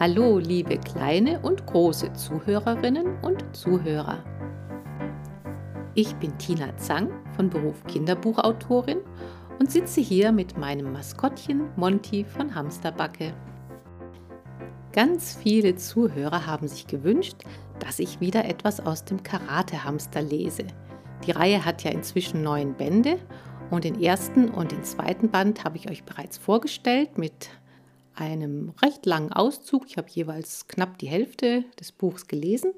Hallo, liebe kleine und große Zuhörerinnen und Zuhörer. Ich bin Tina Zang von Beruf Kinderbuchautorin und sitze hier mit meinem Maskottchen Monty von Hamsterbacke. Ganz viele Zuhörer haben sich gewünscht, dass ich wieder etwas aus dem Karate-Hamster lese. Die Reihe hat ja inzwischen neun Bände und den ersten und den zweiten Band habe ich euch bereits vorgestellt mit einem recht langen Auszug. Ich habe jeweils knapp die Hälfte des Buchs gelesen.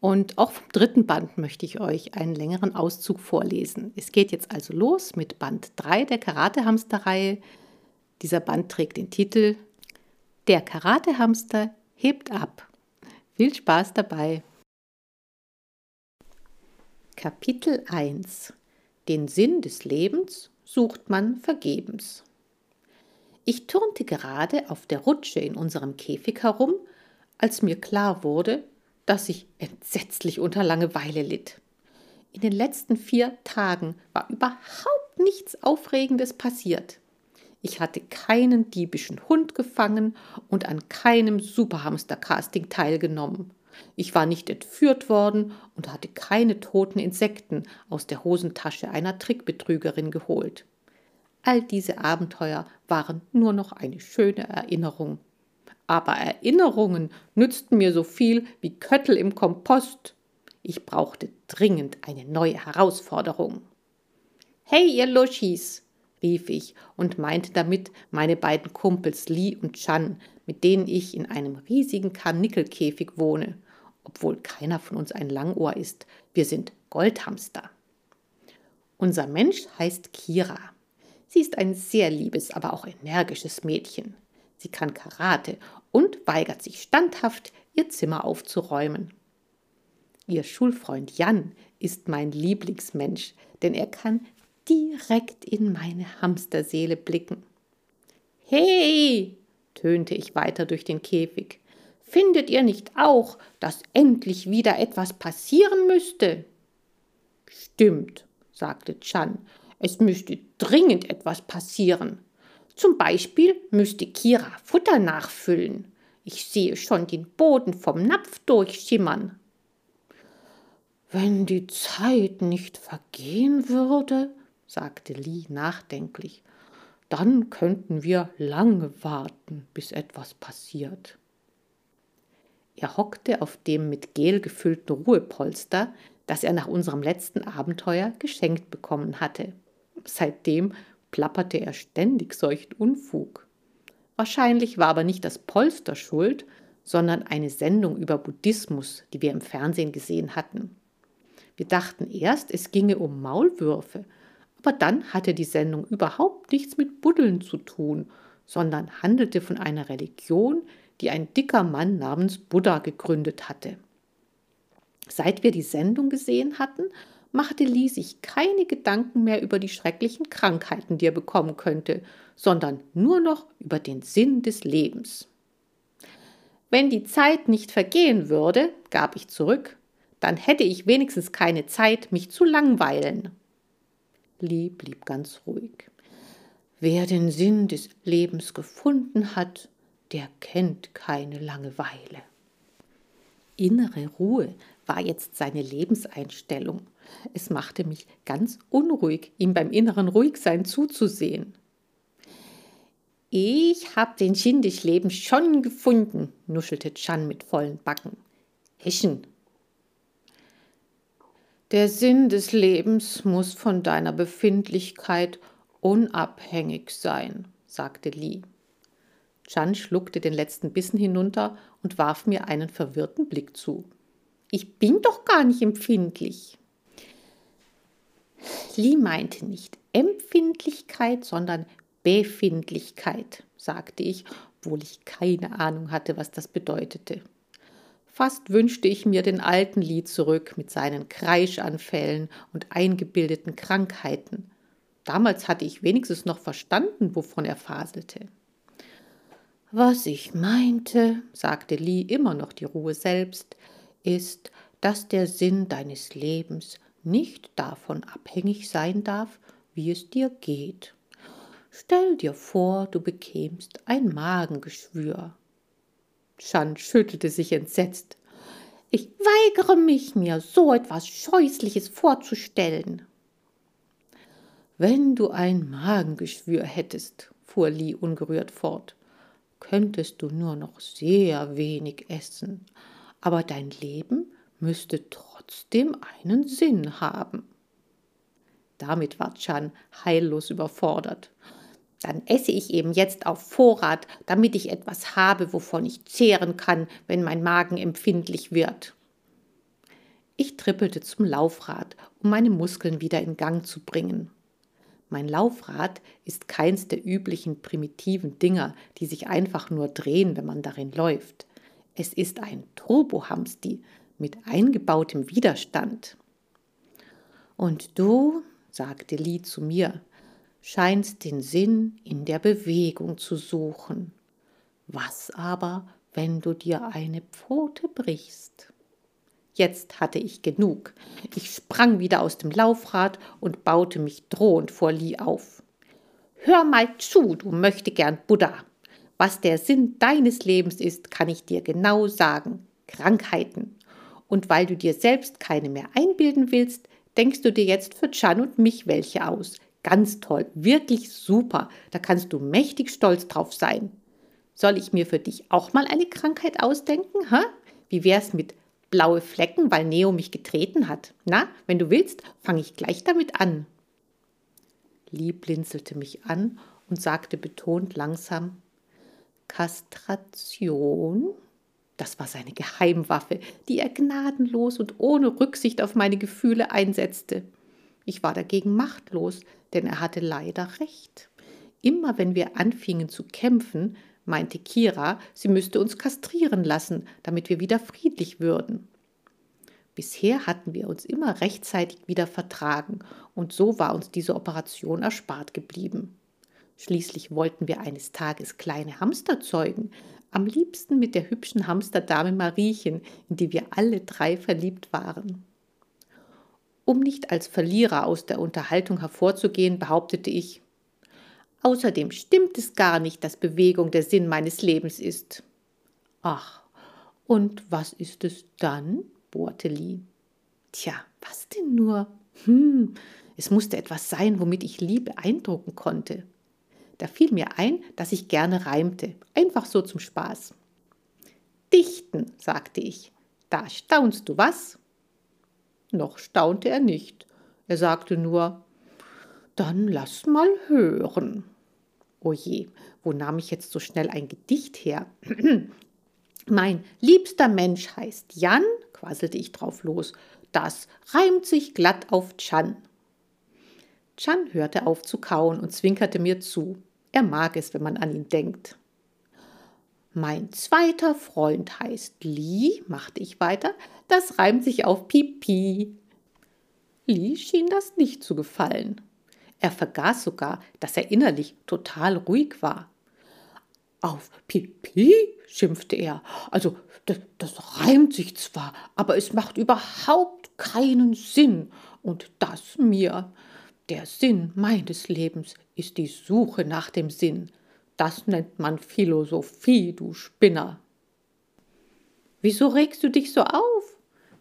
Und auch vom dritten Band möchte ich euch einen längeren Auszug vorlesen. Es geht jetzt also los mit Band 3 der Karatehamster-Reihe. Dieser Band trägt den Titel Der Karatehamster hebt ab. Viel Spaß dabei. Kapitel 1 Den Sinn des Lebens sucht man vergebens. Ich turnte gerade auf der Rutsche in unserem Käfig herum, als mir klar wurde, dass ich entsetzlich unter Langeweile litt. In den letzten vier Tagen war überhaupt nichts Aufregendes passiert. Ich hatte keinen diebischen Hund gefangen und an keinem Superhamster-Casting teilgenommen. Ich war nicht entführt worden und hatte keine toten Insekten aus der Hosentasche einer Trickbetrügerin geholt. All diese Abenteuer waren nur noch eine schöne Erinnerung. Aber Erinnerungen nützten mir so viel wie Köttel im Kompost. Ich brauchte dringend eine neue Herausforderung. Hey, ihr Luschis, rief ich und meinte damit meine beiden Kumpels Lee und Chan, mit denen ich in einem riesigen Karnickelkäfig wohne, obwohl keiner von uns ein Langohr ist. Wir sind Goldhamster. Unser Mensch heißt Kira. Sie ist ein sehr liebes, aber auch energisches Mädchen. Sie kann Karate und weigert sich standhaft, ihr Zimmer aufzuräumen. Ihr Schulfreund Jan ist mein Lieblingsmensch, denn er kann direkt in meine Hamsterseele blicken. Hey! tönte ich weiter durch den Käfig. Findet ihr nicht auch, dass endlich wieder etwas passieren müsste? Stimmt, sagte Chan es müsste dringend etwas passieren. Zum Beispiel müsste Kira Futter nachfüllen. Ich sehe schon den Boden vom Napf durchschimmern. Wenn die Zeit nicht vergehen würde, sagte Lee nachdenklich, dann könnten wir lange warten, bis etwas passiert. Er hockte auf dem mit Gel gefüllten Ruhepolster, das er nach unserem letzten Abenteuer geschenkt bekommen hatte. Seitdem plapperte er ständig solchen Unfug. Wahrscheinlich war aber nicht das Polster schuld, sondern eine Sendung über Buddhismus, die wir im Fernsehen gesehen hatten. Wir dachten erst, es ginge um Maulwürfe, aber dann hatte die Sendung überhaupt nichts mit Buddeln zu tun, sondern handelte von einer Religion, die ein dicker Mann namens Buddha gegründet hatte. Seit wir die Sendung gesehen hatten, machte Lee sich keine Gedanken mehr über die schrecklichen Krankheiten, die er bekommen könnte, sondern nur noch über den Sinn des Lebens. Wenn die Zeit nicht vergehen würde, gab ich zurück, dann hätte ich wenigstens keine Zeit, mich zu langweilen. Lee blieb ganz ruhig. Wer den Sinn des Lebens gefunden hat, der kennt keine Langeweile. Innere Ruhe war jetzt seine Lebenseinstellung. Es machte mich ganz unruhig, ihm beim inneren Ruhigsein zuzusehen. Ich hab den Lebens schon gefunden, nuschelte Chan mit vollen Backen. Heschen. Der Sinn des Lebens muss von deiner Befindlichkeit unabhängig sein, sagte Lee. Chan schluckte den letzten Bissen hinunter und warf mir einen verwirrten Blick zu. Ich bin doch gar nicht empfindlich. Lee meinte nicht Empfindlichkeit, sondern Befindlichkeit, sagte ich, obwohl ich keine Ahnung hatte, was das bedeutete. Fast wünschte ich mir den alten Lee zurück mit seinen Kreischanfällen und eingebildeten Krankheiten. Damals hatte ich wenigstens noch verstanden, wovon er faselte. Was ich meinte, sagte Lee immer noch die Ruhe selbst, ist, dass der Sinn deines Lebens nicht davon abhängig sein darf, wie es dir geht. Stell dir vor, du bekämst ein Magengeschwür. Chan schüttelte sich entsetzt. Ich weigere mich, mir so etwas Scheußliches vorzustellen. Wenn du ein Magengeschwür hättest, fuhr Li ungerührt fort, könntest du nur noch sehr wenig essen, aber dein Leben müsste trotzdem einen Sinn haben. Damit war Chan heillos überfordert. Dann esse ich eben jetzt auf Vorrat, damit ich etwas habe, wovon ich zehren kann, wenn mein Magen empfindlich wird. Ich trippelte zum Laufrad, um meine Muskeln wieder in Gang zu bringen. Mein Laufrad ist keins der üblichen primitiven Dinger, die sich einfach nur drehen, wenn man darin läuft. Es ist ein Turbohamsti mit eingebautem Widerstand. Und du, sagte Lee zu mir, scheinst den Sinn in der Bewegung zu suchen. Was aber, wenn du dir eine Pfote brichst? Jetzt hatte ich genug. Ich sprang wieder aus dem Laufrad und baute mich drohend vor Lee auf. Hör mal zu, du möchte gern Buddha. Was der Sinn deines Lebens ist, kann ich dir genau sagen. Krankheiten. Und weil du dir selbst keine mehr einbilden willst, denkst du dir jetzt für Chan und mich welche aus. Ganz toll, wirklich super. Da kannst du mächtig stolz drauf sein. Soll ich mir für dich auch mal eine Krankheit ausdenken? Ha? Wie wär's mit blaue Flecken, weil Neo mich getreten hat. Na, wenn du willst, fange ich gleich damit an. Lee blinzelte mich an und sagte betont langsam Kastration. Das war seine Geheimwaffe, die er gnadenlos und ohne Rücksicht auf meine Gefühle einsetzte. Ich war dagegen machtlos, denn er hatte leider recht. Immer wenn wir anfingen zu kämpfen, meinte Kira, sie müsste uns kastrieren lassen, damit wir wieder friedlich würden. Bisher hatten wir uns immer rechtzeitig wieder vertragen, und so war uns diese Operation erspart geblieben. Schließlich wollten wir eines Tages kleine Hamster zeugen, am liebsten mit der hübschen Hamsterdame Mariechen, in die wir alle drei verliebt waren. Um nicht als Verlierer aus der Unterhaltung hervorzugehen, behauptete ich, Außerdem stimmt es gar nicht, dass Bewegung der Sinn meines Lebens ist. Ach, und was ist es dann? bohrte Lee. Tja, was denn nur? Hm, es musste etwas sein, womit ich Lee beeindrucken konnte. Da fiel mir ein, dass ich gerne reimte, einfach so zum Spaß. Dichten, sagte ich. Da staunst du, was? Noch staunte er nicht. Er sagte nur, dann lass mal hören. O je, wo nahm ich jetzt so schnell ein Gedicht her? mein liebster Mensch heißt Jan, quasselte ich drauf los. Das reimt sich glatt auf Chan. Chan hörte auf zu kauen und zwinkerte mir zu. Er mag es, wenn man an ihn denkt. Mein zweiter Freund heißt Li, machte ich weiter. Das reimt sich auf Pipi. Li schien das nicht zu gefallen. Er vergaß sogar, dass er innerlich total ruhig war. Auf Pipi? schimpfte er. Also, das, das reimt sich zwar, aber es macht überhaupt keinen Sinn. Und das mir. Der Sinn meines Lebens ist die Suche nach dem Sinn. Das nennt man Philosophie, du Spinner. Wieso regst du dich so auf?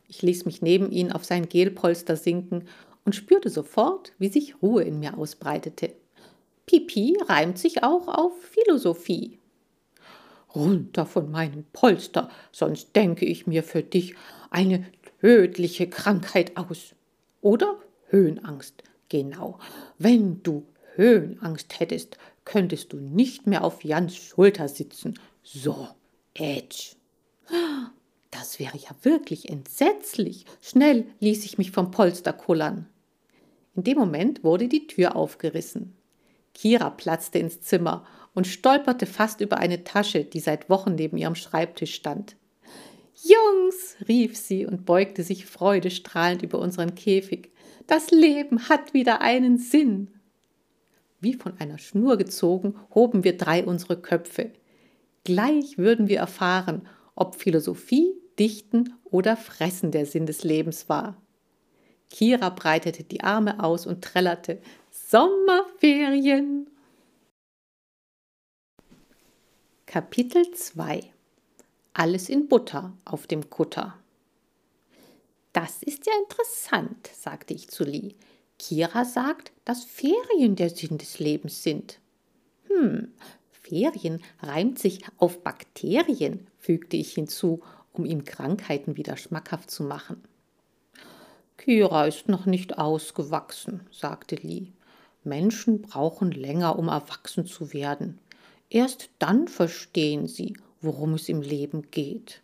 Ich ließ mich neben ihn auf sein Gelpolster sinken und spürte sofort, wie sich Ruhe in mir ausbreitete. Pipi reimt sich auch auf Philosophie. Runter von meinem Polster, sonst denke ich mir für dich eine tödliche Krankheit aus. Oder Höhenangst. Genau. Wenn du Höhenangst hättest, könntest du nicht mehr auf Jans Schulter sitzen. So, Edge. Das wäre ja wirklich entsetzlich. Schnell ließ ich mich vom Polster kullern. In dem Moment wurde die Tür aufgerissen. Kira platzte ins Zimmer und stolperte fast über eine Tasche, die seit Wochen neben ihrem Schreibtisch stand. Jungs, rief sie und beugte sich freudestrahlend über unseren Käfig. Das Leben hat wieder einen Sinn. Wie von einer Schnur gezogen, hoben wir drei unsere Köpfe. Gleich würden wir erfahren, ob Philosophie, Dichten oder Fressen der Sinn des Lebens war. Kira breitete die Arme aus und trällerte Sommerferien. Kapitel 2 alles in Butter auf dem Kutter. Das ist ja interessant, sagte ich zu Lee. Kira sagt, dass Ferien der Sinn des Lebens sind. Hm, Ferien reimt sich auf Bakterien, fügte ich hinzu, um ihm Krankheiten wieder schmackhaft zu machen. Kira ist noch nicht ausgewachsen, sagte Lee. Menschen brauchen länger, um erwachsen zu werden. Erst dann verstehen sie, worum es im Leben geht.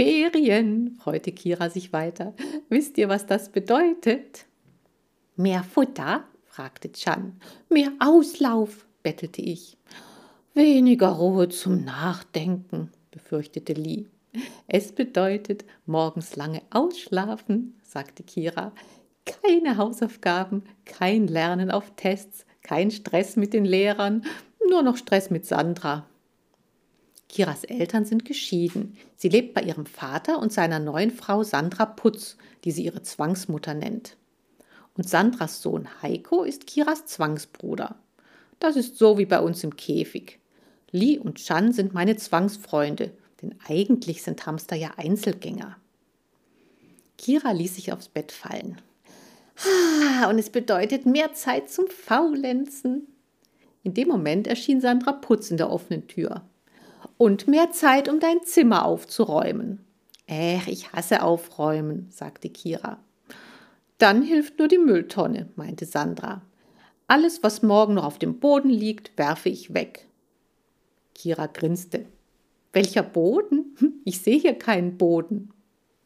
Ferien, freute Kira sich weiter. Wisst ihr, was das bedeutet? Mehr Futter? fragte Chan. Mehr Auslauf, bettelte ich. Weniger Ruhe zum Nachdenken, befürchtete Lee. Es bedeutet morgens lange ausschlafen, sagte Kira. Keine Hausaufgaben, kein Lernen auf Tests, kein Stress mit den Lehrern, nur noch Stress mit Sandra. Kiras Eltern sind geschieden. Sie lebt bei ihrem Vater und seiner neuen Frau Sandra Putz, die sie ihre Zwangsmutter nennt. Und Sandras Sohn Heiko ist Kiras Zwangsbruder. Das ist so wie bei uns im Käfig. Lee und Chan sind meine Zwangsfreunde, denn eigentlich sind Hamster ja Einzelgänger. Kira ließ sich aufs Bett fallen. Ah, und es bedeutet mehr Zeit zum Faulenzen. In dem Moment erschien Sandra Putz in der offenen Tür. Und mehr Zeit, um dein Zimmer aufzuräumen. Äh, ich hasse Aufräumen, sagte Kira. Dann hilft nur die Mülltonne, meinte Sandra. Alles, was morgen noch auf dem Boden liegt, werfe ich weg. Kira grinste. Welcher Boden? Ich sehe hier keinen Boden.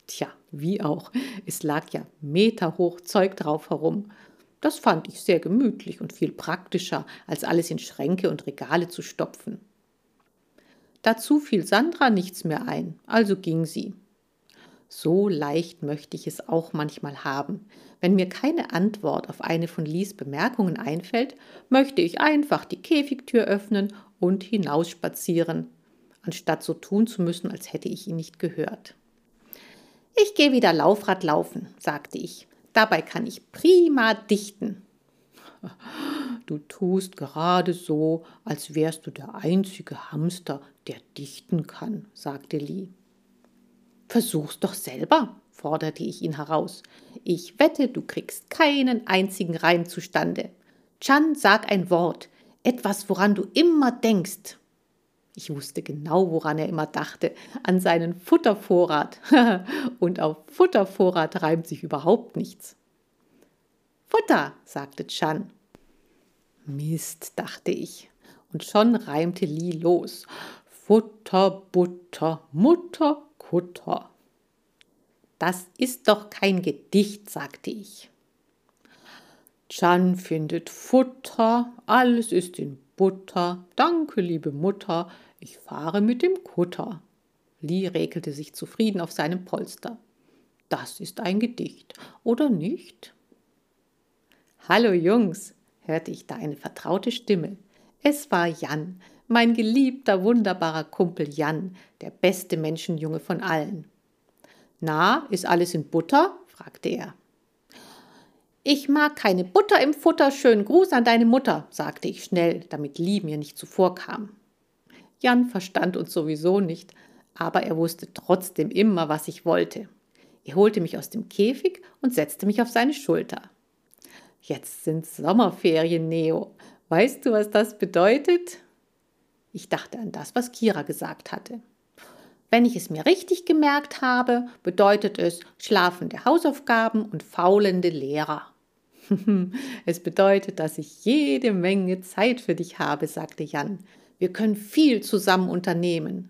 Tja, wie auch. Es lag ja meterhoch Zeug drauf herum. Das fand ich sehr gemütlich und viel praktischer, als alles in Schränke und Regale zu stopfen. Dazu fiel Sandra nichts mehr ein, also ging sie. So leicht möchte ich es auch manchmal haben. Wenn mir keine Antwort auf eine von Lies Bemerkungen einfällt, möchte ich einfach die Käfigtür öffnen und hinausspazieren, anstatt so tun zu müssen, als hätte ich ihn nicht gehört. Ich gehe wieder Laufrad laufen, sagte ich. Dabei kann ich prima dichten. Du tust gerade so, als wärst du der einzige Hamster, der dichten kann, sagte Lee. Versuch's doch selber, forderte ich ihn heraus. Ich wette, du kriegst keinen einzigen Reim zustande. Chan, sag ein Wort, etwas, woran du immer denkst. Ich wusste genau, woran er immer dachte, an seinen Futtervorrat. Und auf Futtervorrat reimt sich überhaupt nichts. Futter, sagte Chan. Mist, dachte ich. Und schon reimte Lee los. Futter, Butter, Mutter, Kutter. Das ist doch kein Gedicht, sagte ich. Chan findet Futter, alles ist in Butter. Danke, liebe Mutter, ich fahre mit dem Kutter. Lee räkelte sich zufrieden auf seinem Polster. Das ist ein Gedicht, oder nicht? Hallo Jungs, hörte ich da eine vertraute Stimme. Es war Jan, mein geliebter, wunderbarer Kumpel Jan, der beste Menschenjunge von allen. Na, ist alles in Butter? fragte er. Ich mag keine Butter im Futter, schönen Gruß an deine Mutter, sagte ich schnell, damit Lee mir nicht zuvorkam. Jan verstand uns sowieso nicht, aber er wusste trotzdem immer, was ich wollte. Er holte mich aus dem Käfig und setzte mich auf seine Schulter. Jetzt sind Sommerferien, Neo. Weißt du, was das bedeutet? Ich dachte an das, was Kira gesagt hatte. Wenn ich es mir richtig gemerkt habe, bedeutet es schlafende Hausaufgaben und faulende Lehrer. es bedeutet, dass ich jede Menge Zeit für dich habe, sagte Jan. Wir können viel zusammen unternehmen.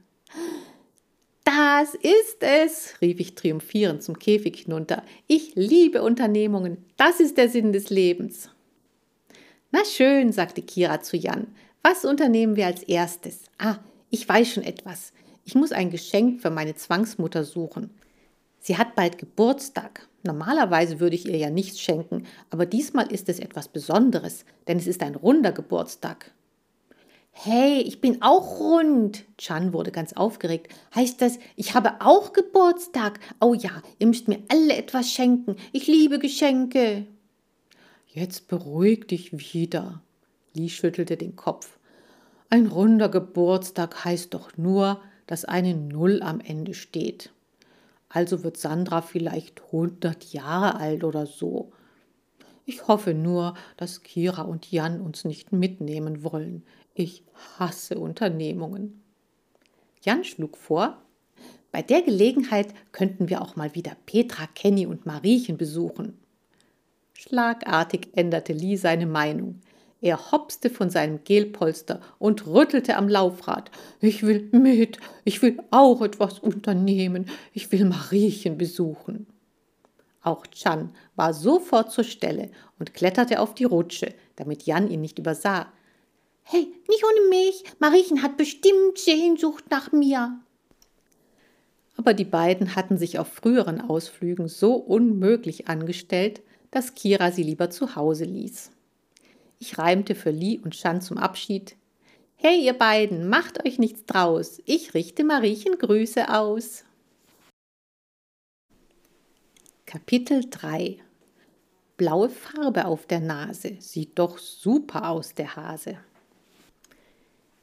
Das ist es, rief ich triumphierend zum Käfig hinunter. Ich liebe Unternehmungen. Das ist der Sinn des Lebens. Na schön, sagte Kira zu Jan. Was unternehmen wir als erstes? Ah, ich weiß schon etwas. Ich muss ein Geschenk für meine Zwangsmutter suchen. Sie hat bald Geburtstag. Normalerweise würde ich ihr ja nichts schenken, aber diesmal ist es etwas Besonderes, denn es ist ein runder Geburtstag. Hey, ich bin auch rund. Chan wurde ganz aufgeregt. Heißt das, ich habe auch Geburtstag? Oh ja, ihr müsst mir alle etwas schenken. Ich liebe Geschenke. Jetzt beruhig dich wieder. Lee schüttelte den Kopf. Ein runder Geburtstag heißt doch nur, dass eine Null am Ende steht. Also wird Sandra vielleicht 100 Jahre alt oder so. Ich hoffe nur, dass Kira und Jan uns nicht mitnehmen wollen. Ich hasse Unternehmungen. Jan schlug vor, bei der Gelegenheit könnten wir auch mal wieder Petra, Kenny und Mariechen besuchen. Schlagartig änderte Lee seine Meinung. Er hopste von seinem Gelpolster und rüttelte am Laufrad. Ich will mit, ich will auch etwas unternehmen, ich will Mariechen besuchen. Auch Chan war sofort zur Stelle und kletterte auf die Rutsche, damit Jan ihn nicht übersah. Hey, nicht ohne mich, Mariechen hat bestimmt Sehnsucht nach mir. Aber die beiden hatten sich auf früheren Ausflügen so unmöglich angestellt, dass Kira sie lieber zu Hause ließ. Ich reimte für Lee und Shan zum Abschied. Hey, ihr beiden, macht euch nichts draus. Ich richte Mariechen Grüße aus. Kapitel 3 Blaue Farbe auf der Nase. Sieht doch super aus, der Hase.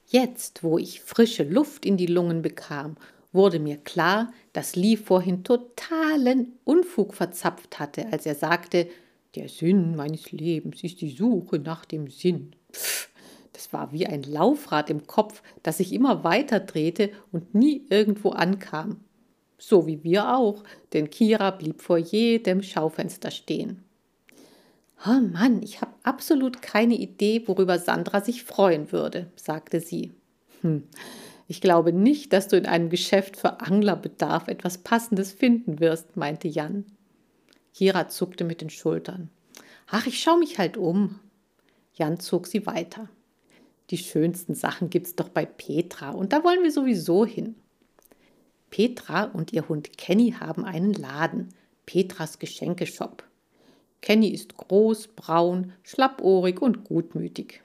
Jetzt, wo ich frische Luft in die Lungen bekam, wurde mir klar, dass Lee vorhin totalen Unfug verzapft hatte, als er sagte, der Sinn meines Lebens ist die Suche nach dem Sinn. Pff, das war wie ein Laufrad im Kopf, das sich immer weiter drehte und nie irgendwo ankam. So wie wir auch, denn Kira blieb vor jedem Schaufenster stehen. Oh Mann, ich habe absolut keine Idee, worüber Sandra sich freuen würde, sagte sie. Hm, ich glaube nicht, dass du in einem Geschäft für Anglerbedarf etwas Passendes finden wirst, meinte Jan. Kira zuckte mit den Schultern. Ach, ich schaue mich halt um. Jan zog sie weiter. Die schönsten Sachen gibt's doch bei Petra und da wollen wir sowieso hin. Petra und ihr Hund Kenny haben einen Laden, Petras Geschenkeshop. Kenny ist groß, braun, schlappohrig und gutmütig.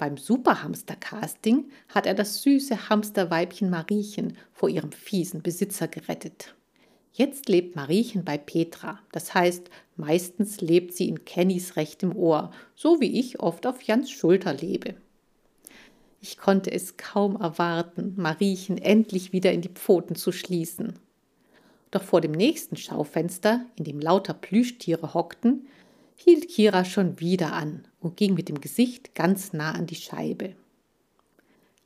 Beim Superhamster-Casting hat er das süße Hamsterweibchen Mariechen vor ihrem fiesen Besitzer gerettet. Jetzt lebt Mariechen bei Petra. Das heißt, meistens lebt sie in Kennys rechtem Ohr, so wie ich oft auf Jans Schulter lebe. Ich konnte es kaum erwarten, Mariechen endlich wieder in die Pfoten zu schließen. Doch vor dem nächsten Schaufenster, in dem lauter Plüschtiere hockten, hielt Kira schon wieder an und ging mit dem Gesicht ganz nah an die Scheibe.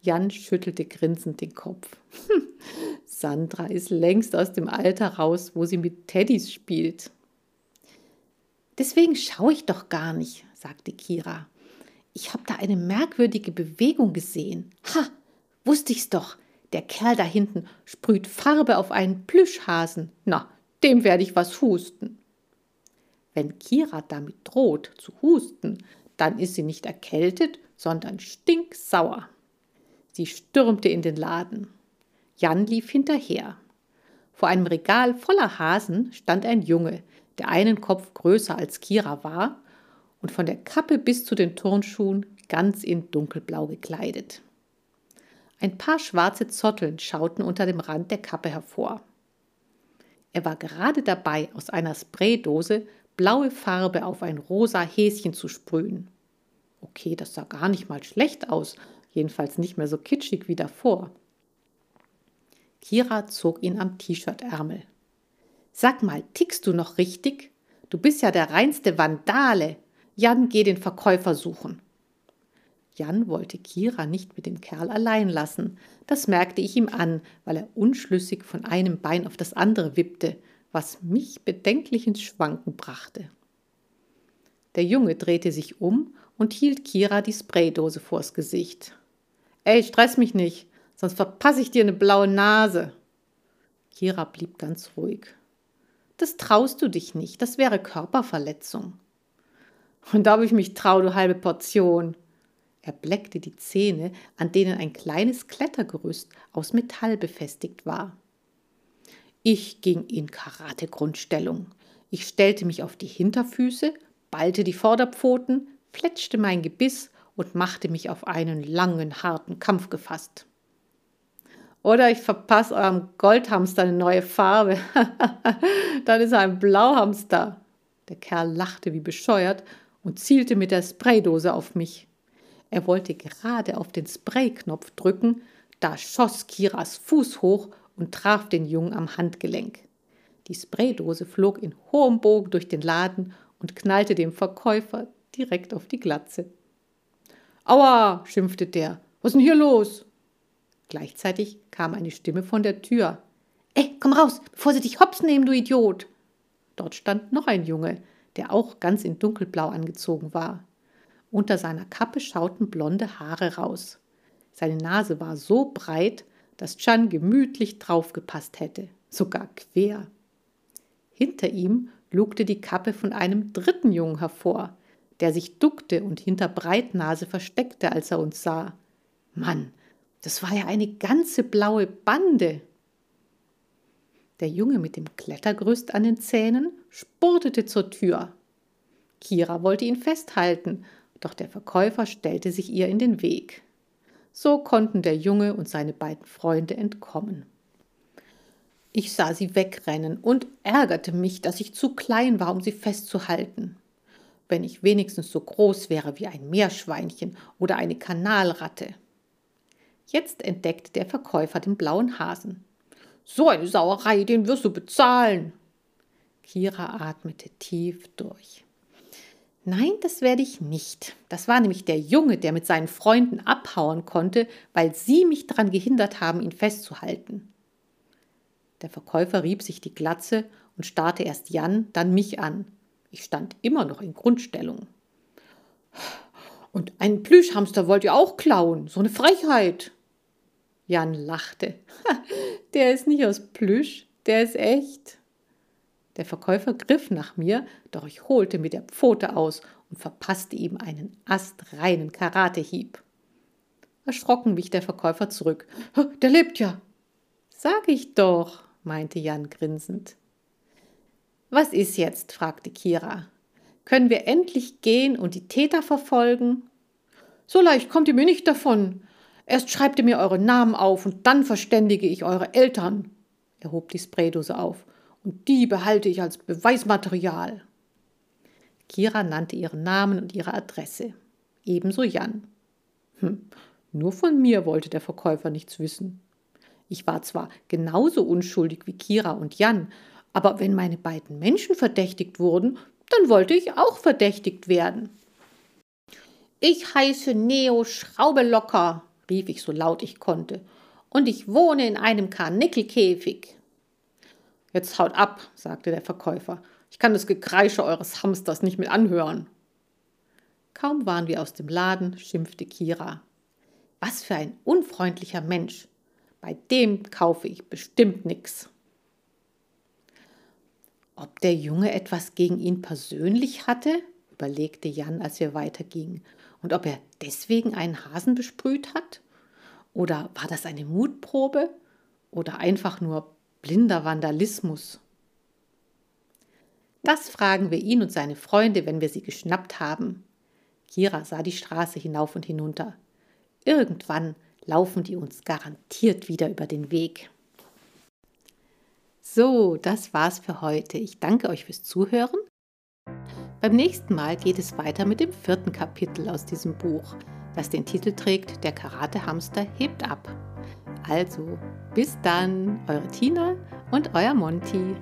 Jan schüttelte grinsend den Kopf. Sandra ist längst aus dem Alter raus, wo sie mit Teddys spielt. Deswegen schaue ich doch gar nicht, sagte Kira. Ich habe da eine merkwürdige Bewegung gesehen. Ha, wusste ich's doch. Der Kerl da hinten sprüht Farbe auf einen Plüschhasen. Na, dem werde ich was husten. Wenn Kira damit droht zu husten, dann ist sie nicht erkältet, sondern stinksauer. Sie stürmte in den Laden. Jan lief hinterher. Vor einem Regal voller Hasen stand ein Junge, der einen Kopf größer als Kira war und von der Kappe bis zu den Turnschuhen ganz in dunkelblau gekleidet. Ein paar schwarze Zotteln schauten unter dem Rand der Kappe hervor. Er war gerade dabei, aus einer Spraydose blaue Farbe auf ein rosa Häschen zu sprühen. Okay, das sah gar nicht mal schlecht aus, jedenfalls nicht mehr so kitschig wie davor. Kira zog ihn am T-Shirt-Ärmel. Sag mal, tickst du noch richtig? Du bist ja der reinste Vandale. Jan, geh den Verkäufer suchen. Jan wollte Kira nicht mit dem Kerl allein lassen. Das merkte ich ihm an, weil er unschlüssig von einem Bein auf das andere wippte, was mich bedenklich ins Schwanken brachte. Der Junge drehte sich um und hielt Kira die Spraydose vors Gesicht. Ey, stress mich nicht, sonst verpasse ich dir eine blaue Nase. Kira blieb ganz ruhig. Das traust du dich nicht, das wäre Körperverletzung. Und ob ich mich trau, du halbe Portion. Er bleckte die Zähne, an denen ein kleines Klettergerüst aus Metall befestigt war. Ich ging in Karate-Grundstellung. Ich stellte mich auf die Hinterfüße, ballte die Vorderpfoten, fletschte mein Gebiss und machte mich auf einen langen, harten Kampf gefasst. Oder ich verpasse eurem Goldhamster eine neue Farbe. Dann ist er ein Blauhamster. Der Kerl lachte wie bescheuert und zielte mit der Spraydose auf mich. Er wollte gerade auf den Sprayknopf drücken, Da schoss Kiras Fuß hoch und traf den Jungen am Handgelenk. Die Spraydose flog in hohem Bogen durch den Laden und knallte dem Verkäufer direkt auf die Glatze. Aua, schimpfte der. Was ist denn hier los? Gleichzeitig kam eine Stimme von der Tür. Ey, komm raus, bevor sie dich hops nehmen, du Idiot! Dort stand noch ein Junge, der auch ganz in dunkelblau angezogen war. Unter seiner Kappe schauten blonde Haare raus. Seine Nase war so breit, dass Chan gemütlich draufgepasst hätte, sogar quer. Hinter ihm lugte die Kappe von einem dritten Jungen hervor, der sich duckte und hinter Breitnase versteckte, als er uns sah. Mann, das war ja eine ganze blaue Bande. Der Junge mit dem Klettergerüst an den Zähnen spurtete zur Tür. Kira wollte ihn festhalten, doch der Verkäufer stellte sich ihr in den Weg. So konnten der Junge und seine beiden Freunde entkommen. Ich sah sie wegrennen und ärgerte mich, dass ich zu klein war, um sie festzuhalten. Wenn ich wenigstens so groß wäre wie ein Meerschweinchen oder eine Kanalratte. Jetzt entdeckte der Verkäufer den blauen Hasen. So eine Sauerei, den wirst du bezahlen. Kira atmete tief durch. Nein, das werde ich nicht. Das war nämlich der Junge, der mit seinen Freunden abhauen konnte, weil sie mich daran gehindert haben, ihn festzuhalten. Der Verkäufer rieb sich die Glatze und starrte erst Jan, dann mich an. Ich stand immer noch in Grundstellung. Und einen Plüschhamster wollt ihr auch klauen. So eine Frechheit. Jan lachte. Der ist nicht aus Plüsch, der ist echt. Der Verkäufer griff nach mir, doch ich holte mit der Pfote aus und verpasste ihm einen astreinen Karatehieb. Erschrocken wich der Verkäufer zurück. Der lebt ja. Sag ich doch, meinte Jan grinsend. Was ist jetzt? fragte Kira. Können wir endlich gehen und die Täter verfolgen? So leicht kommt ihr mir nicht davon. Erst schreibt ihr mir eure Namen auf und dann verständige ich eure Eltern. Er hob die Spraydose auf und die behalte ich als Beweismaterial. Kira nannte ihren Namen und ihre Adresse. Ebenso Jan. Hm, nur von mir wollte der Verkäufer nichts wissen. Ich war zwar genauso unschuldig wie Kira und Jan, aber wenn meine beiden Menschen verdächtigt wurden, dann wollte ich auch verdächtigt werden. Ich heiße Neo Schraubelocker, rief ich so laut ich konnte, und ich wohne in einem Karnickelkäfig. Jetzt haut ab, sagte der Verkäufer. Ich kann das Gekreische eures Hamsters nicht mit anhören. Kaum waren wir aus dem Laden, schimpfte Kira. Was für ein unfreundlicher Mensch. Bei dem kaufe ich bestimmt nix. Ob der Junge etwas gegen ihn persönlich hatte, überlegte Jan, als wir weitergingen, und ob er deswegen einen Hasen besprüht hat? Oder war das eine Mutprobe? Oder einfach nur blinder Vandalismus? Das fragen wir ihn und seine Freunde, wenn wir sie geschnappt haben. Kira sah die Straße hinauf und hinunter. Irgendwann laufen die uns garantiert wieder über den Weg. So, das war's für heute. Ich danke euch fürs Zuhören. Beim nächsten Mal geht es weiter mit dem vierten Kapitel aus diesem Buch, das den Titel trägt Der Karate-Hamster hebt ab. Also, bis dann, eure Tina und euer Monty.